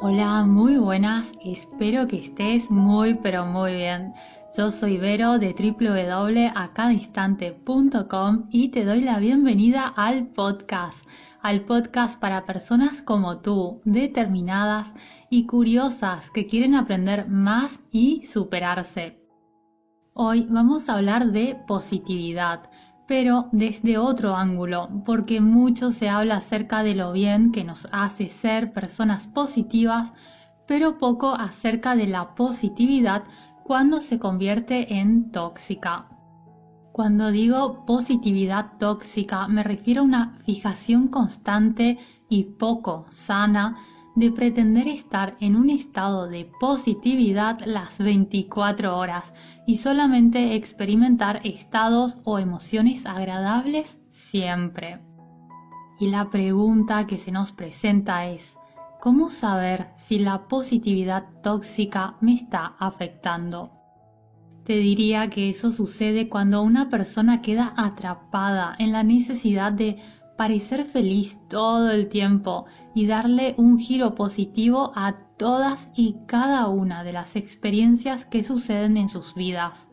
Hola, muy buenas, espero que estés muy pero muy bien. Yo soy Vero de www.acadainstante.com y te doy la bienvenida al podcast, al podcast para personas como tú, determinadas y curiosas que quieren aprender más y superarse. Hoy vamos a hablar de positividad, pero desde otro ángulo, porque mucho se habla acerca de lo bien que nos hace ser personas positivas, pero poco acerca de la positividad cuando se convierte en tóxica. Cuando digo positividad tóxica me refiero a una fijación constante y poco sana de pretender estar en un estado de positividad las 24 horas y solamente experimentar estados o emociones agradables siempre. Y la pregunta que se nos presenta es, ¿cómo saber si la positividad tóxica me está afectando? Te diría que eso sucede cuando una persona queda atrapada en la necesidad de parecer feliz todo el tiempo y darle un giro positivo a todas y cada una de las experiencias que suceden en sus vidas,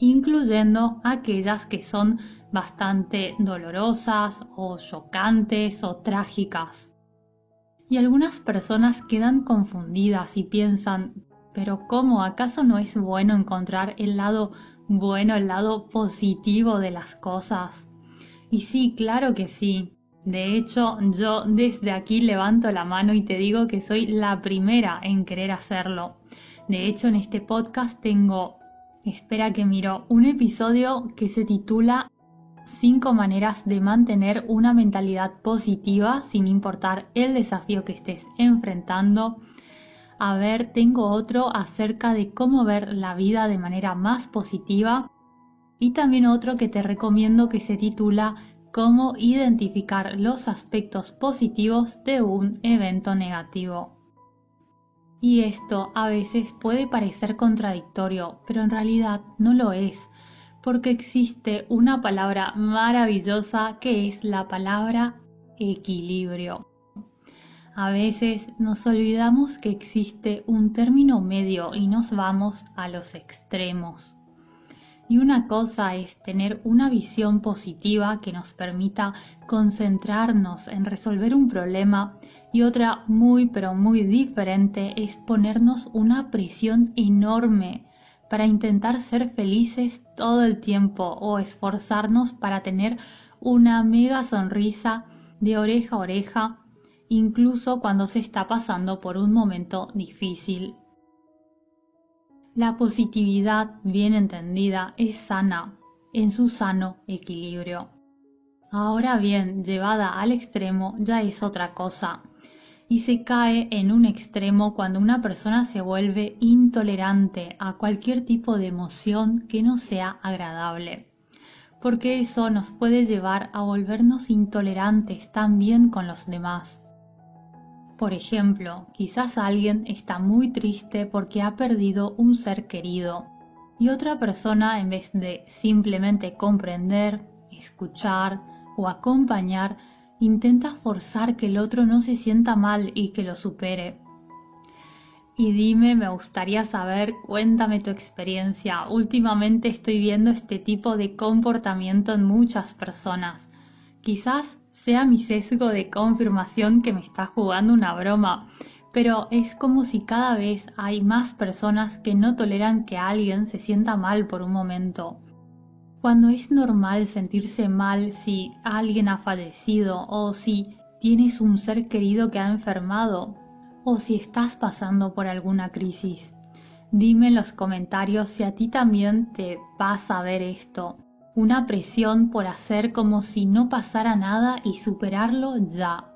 incluyendo aquellas que son bastante dolorosas o chocantes o trágicas. Y algunas personas quedan confundidas y piensan, pero ¿cómo acaso no es bueno encontrar el lado bueno, el lado positivo de las cosas? Y sí, claro que sí. De hecho, yo desde aquí levanto la mano y te digo que soy la primera en querer hacerlo. De hecho, en este podcast tengo, espera que miro, un episodio que se titula 5 maneras de mantener una mentalidad positiva sin importar el desafío que estés enfrentando. A ver, tengo otro acerca de cómo ver la vida de manera más positiva y también otro que te recomiendo que se titula Cómo identificar los aspectos positivos de un evento negativo. Y esto a veces puede parecer contradictorio, pero en realidad no lo es, porque existe una palabra maravillosa que es la palabra equilibrio. A veces nos olvidamos que existe un término medio y nos vamos a los extremos. Y una cosa es tener una visión positiva que nos permita concentrarnos en resolver un problema y otra muy pero muy diferente es ponernos una presión enorme para intentar ser felices todo el tiempo o esforzarnos para tener una mega sonrisa de oreja a oreja, incluso cuando se está pasando por un momento difícil la positividad bien entendida es sana en su sano equilibrio. Ahora bien, llevada al extremo ya es otra cosa. Y se cae en un extremo cuando una persona se vuelve intolerante a cualquier tipo de emoción que no sea agradable, porque eso nos puede llevar a volvernos intolerantes también con los demás por ejemplo, quizás alguien está muy triste porque ha perdido un ser querido y otra persona en vez de simplemente comprender, escuchar o acompañar, intenta forzar que el otro no se sienta mal y que lo supere. Y dime, me gustaría saber, cuéntame tu experiencia. Últimamente estoy viendo este tipo de comportamiento en muchas personas. Quizás sea mi sesgo de confirmación que me está jugando una broma, pero es como si cada vez hay más personas que no toleran que alguien se sienta mal por un momento. Cuando es normal sentirse mal si alguien ha fallecido o si tienes un ser querido que ha enfermado o si estás pasando por alguna crisis. Dime en los comentarios si a ti también te pasa ver esto una presión por hacer como si no pasara nada y superarlo ya.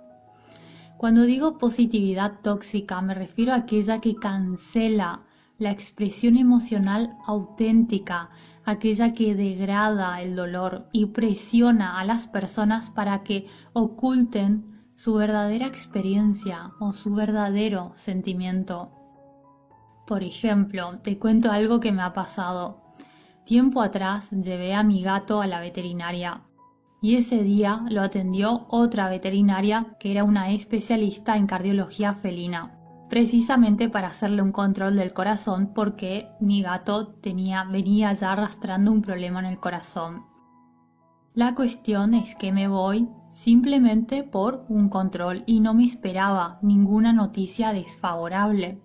Cuando digo positividad tóxica me refiero a aquella que cancela la expresión emocional auténtica, aquella que degrada el dolor y presiona a las personas para que oculten su verdadera experiencia o su verdadero sentimiento. Por ejemplo, te cuento algo que me ha pasado. Tiempo atrás llevé a mi gato a la veterinaria y ese día lo atendió otra veterinaria que era una especialista en cardiología felina. precisamente para hacerle un control del corazón porque mi gato tenía, venía ya arrastrando un problema en el corazón. La cuestión es que me voy simplemente por un control y no me esperaba ninguna noticia desfavorable.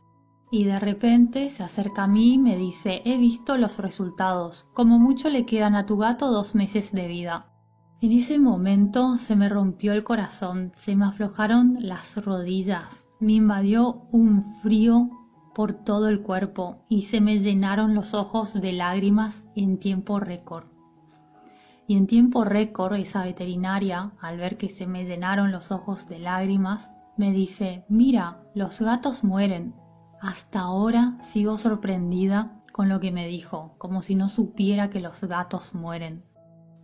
Y de repente se acerca a mí y me dice, he visto los resultados, como mucho le quedan a tu gato dos meses de vida. En ese momento se me rompió el corazón, se me aflojaron las rodillas, me invadió un frío por todo el cuerpo y se me llenaron los ojos de lágrimas en tiempo récord. Y en tiempo récord esa veterinaria, al ver que se me llenaron los ojos de lágrimas, me dice, mira, los gatos mueren. Hasta ahora sigo sorprendida con lo que me dijo, como si no supiera que los gatos mueren.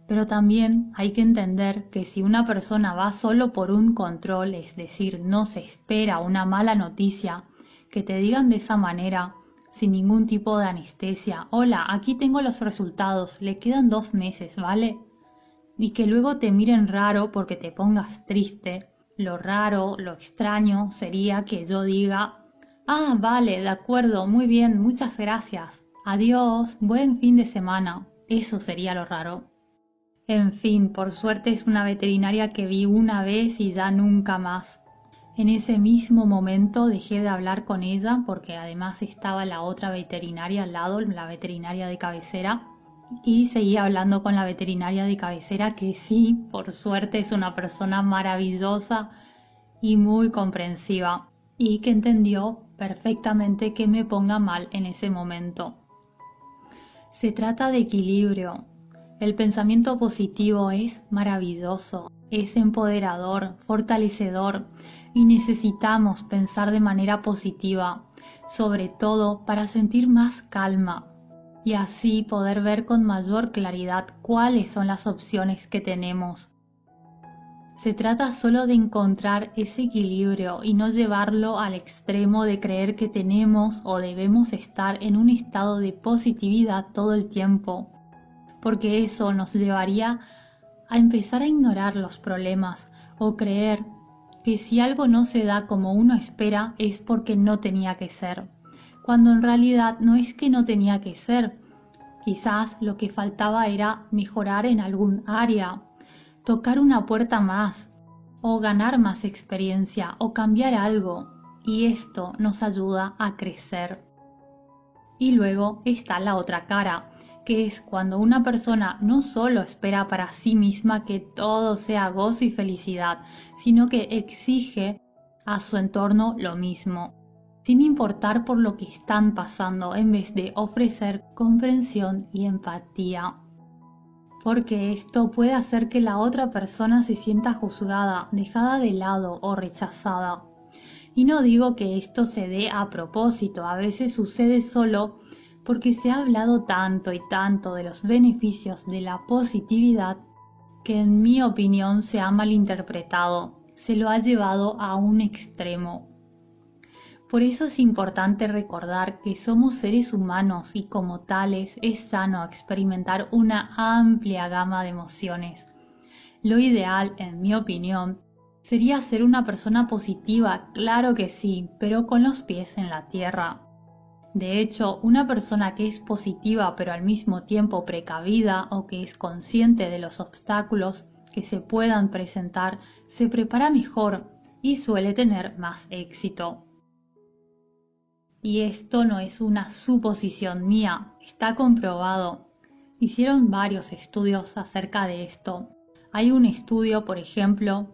Pero también hay que entender que si una persona va solo por un control, es decir, no se espera una mala noticia, que te digan de esa manera, sin ningún tipo de anestesia, hola, aquí tengo los resultados, le quedan dos meses, ¿vale? Y que luego te miren raro porque te pongas triste, lo raro, lo extraño sería que yo diga, ah, vale, de acuerdo, muy bien, muchas gracias, adiós, buen fin de semana, eso sería lo raro. En fin, por suerte es una veterinaria que vi una vez y ya nunca más. En ese mismo momento dejé de hablar con ella porque además estaba la otra veterinaria al lado, la veterinaria de cabecera, y seguí hablando con la veterinaria de cabecera que sí, por suerte es una persona maravillosa y muy comprensiva y que entendió perfectamente que me ponga mal en ese momento. Se trata de equilibrio. El pensamiento positivo es maravilloso, es empoderador, fortalecedor y necesitamos pensar de manera positiva, sobre todo para sentir más calma y así poder ver con mayor claridad cuáles son las opciones que tenemos. Se trata solo de encontrar ese equilibrio y no llevarlo al extremo de creer que tenemos o debemos estar en un estado de positividad todo el tiempo, porque eso nos llevaría a empezar a ignorar los problemas o creer que si algo no se da como uno espera es porque no tenía que ser, cuando en realidad no es que no tenía que ser, quizás lo que faltaba era mejorar en algún área, tocar una puerta más, o ganar más experiencia, o cambiar algo, y esto nos ayuda a crecer. Y luego está la otra cara, que es cuando una persona no solo espera para sí misma que todo sea gozo y felicidad, sino que exige a su entorno lo mismo, sin importar por lo que están pasando, en vez de ofrecer comprensión y empatía. Porque esto puede hacer que la otra persona se sienta juzgada, dejada de lado o rechazada. Y no digo que esto se dé a propósito, a veces sucede solo porque se ha hablado tanto y tanto de los beneficios de la positividad que en mi opinión se ha malinterpretado, se lo ha llevado a un extremo. Por eso es importante recordar que somos seres humanos y como tales es sano experimentar una amplia gama de emociones. Lo ideal, en mi opinión, sería ser una persona positiva, claro que sí, pero con los pies en la tierra, de hecho, una persona que es positiva pero al mismo tiempo precavida o que es consciente de los obstáculos que se puedan presentar se prepara mejor y suele tener más éxito. Y esto no es una suposición mía, está comprobado. Hicieron varios estudios acerca de esto. Hay un estudio, por ejemplo,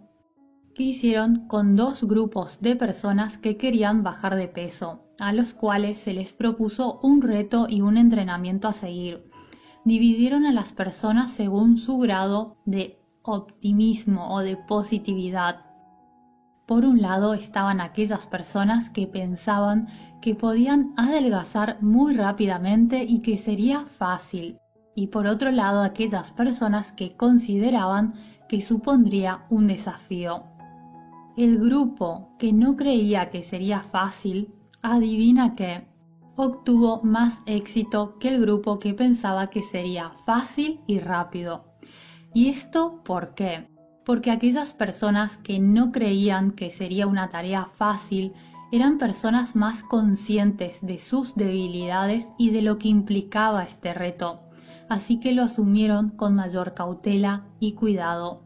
que hicieron con dos grupos de personas que querían bajar de peso, a los cuales se les propuso un reto y un entrenamiento a seguir. Dividieron a las personas según su grado de optimismo o de positividad. Por un lado estaban aquellas personas que pensaban que podían adelgazar muy rápidamente y que sería fácil, y por otro lado aquellas personas que consideraban que supondría un desafío. El grupo que no creía que sería fácil, adivina que obtuvo más éxito que el grupo que pensaba que sería fácil y rápido. ¿Y esto por qué? Porque aquellas personas que no creían que sería una tarea fácil eran personas más conscientes de sus debilidades y de lo que implicaba este reto, así que lo asumieron con mayor cautela y cuidado.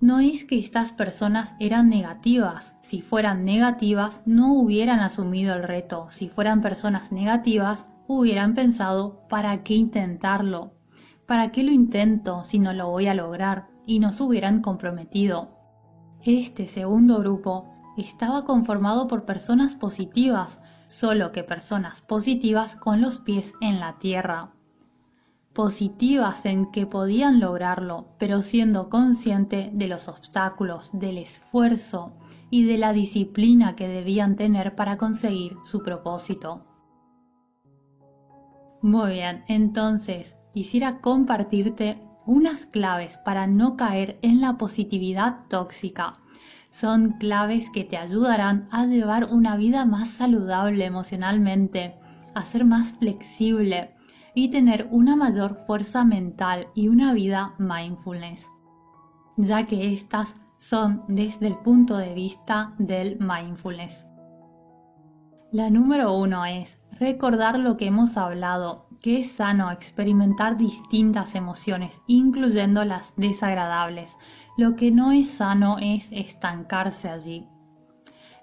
No es que estas personas eran negativas, si fueran negativas no hubieran asumido el reto, si fueran personas negativas hubieran pensado ¿para qué intentarlo? ¿Para qué lo intento si no lo voy a lograr? y no se hubieran comprometido. Este segundo grupo estaba conformado por personas positivas, solo que personas positivas con los pies en la tierra. Positivas en que podían lograrlo, pero siendo consciente de los obstáculos, del esfuerzo y de la disciplina que debían tener para conseguir su propósito. Muy bien, entonces quisiera compartirte unas claves para no caer en la positividad tóxica son claves que te ayudarán a llevar una vida más saludable emocionalmente, a ser más flexible y tener una mayor fuerza mental y una vida mindfulness, ya que estas son desde el punto de vista del mindfulness. La número uno es recordar lo que hemos hablado, que es sano experimentar distintas emociones, incluyendo las desagradables, lo que no es sano es estancarse allí.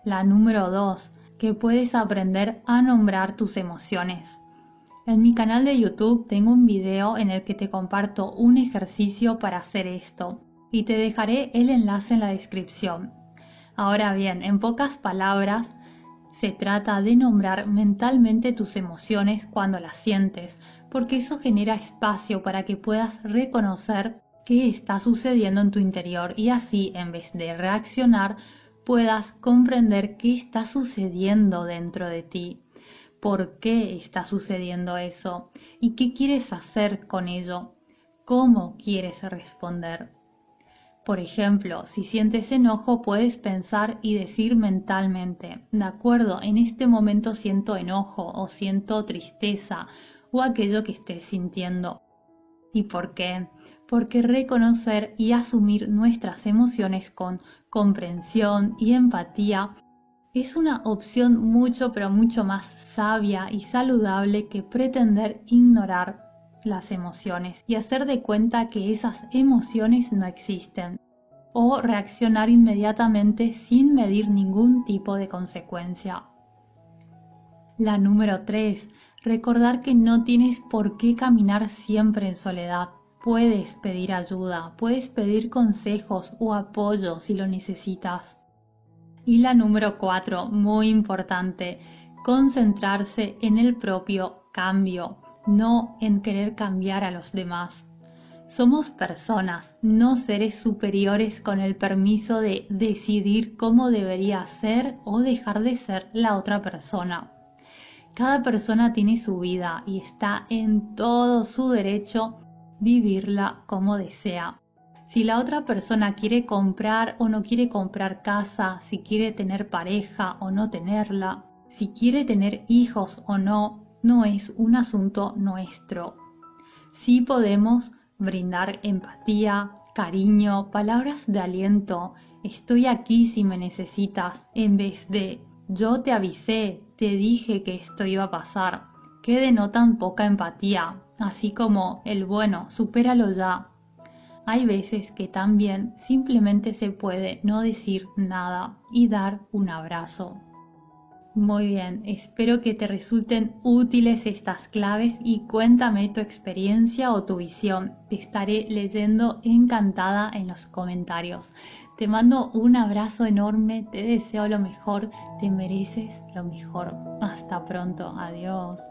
La número 2, que puedes aprender a nombrar tus emociones. En mi canal de YouTube tengo un video en el que te comparto un ejercicio para hacer esto y te dejaré el enlace en la descripción. Ahora bien, en pocas palabras, se trata de nombrar mentalmente tus emociones cuando las sientes, porque eso genera espacio para que puedas reconocer qué está sucediendo en tu interior y así en vez de reaccionar puedas comprender qué está sucediendo dentro de ti, por qué está sucediendo eso y qué quieres hacer con ello, cómo quieres responder. Por ejemplo, si sientes enojo, puedes pensar y decir mentalmente, de acuerdo, en este momento siento enojo o siento tristeza o aquello que estés sintiendo. ¿Y por qué? porque reconocer y asumir nuestras emociones con comprensión y empatía es una opción mucho pero mucho más sabia y saludable que pretender ignorar las emociones y hacer de cuenta que esas emociones no existen o reaccionar inmediatamente sin medir ningún tipo de consecuencia. La número 3. Recordar que no tienes por qué caminar siempre en soledad Puedes pedir ayuda, puedes pedir consejos o apoyo si lo necesitas. Y la número cuatro, muy importante, concentrarse en el propio cambio, no en querer cambiar a los demás. Somos personas, no seres superiores con el permiso de decidir cómo debería ser o dejar de ser la otra persona. Cada persona tiene su vida y está en todo su derecho vivirla como desea. Si la otra persona quiere comprar o no quiere comprar casa, si quiere tener pareja o no tenerla, si quiere tener hijos o no, no es un asunto nuestro. Sí podemos brindar empatía, cariño, palabras de aliento, estoy aquí si me necesitas, en vez de yo te avisé, te dije que esto iba a pasar, que denotan poca empatía, así como el bueno, supéralo ya. Hay veces que también simplemente se puede no decir nada y dar un abrazo. Muy bien, espero que te resulten útiles estas claves y cuéntame tu experiencia o tu visión. Te estaré leyendo encantada en los comentarios. Te mando un abrazo enorme, te deseo lo mejor, te mereces lo mejor. Hasta pronto, adiós.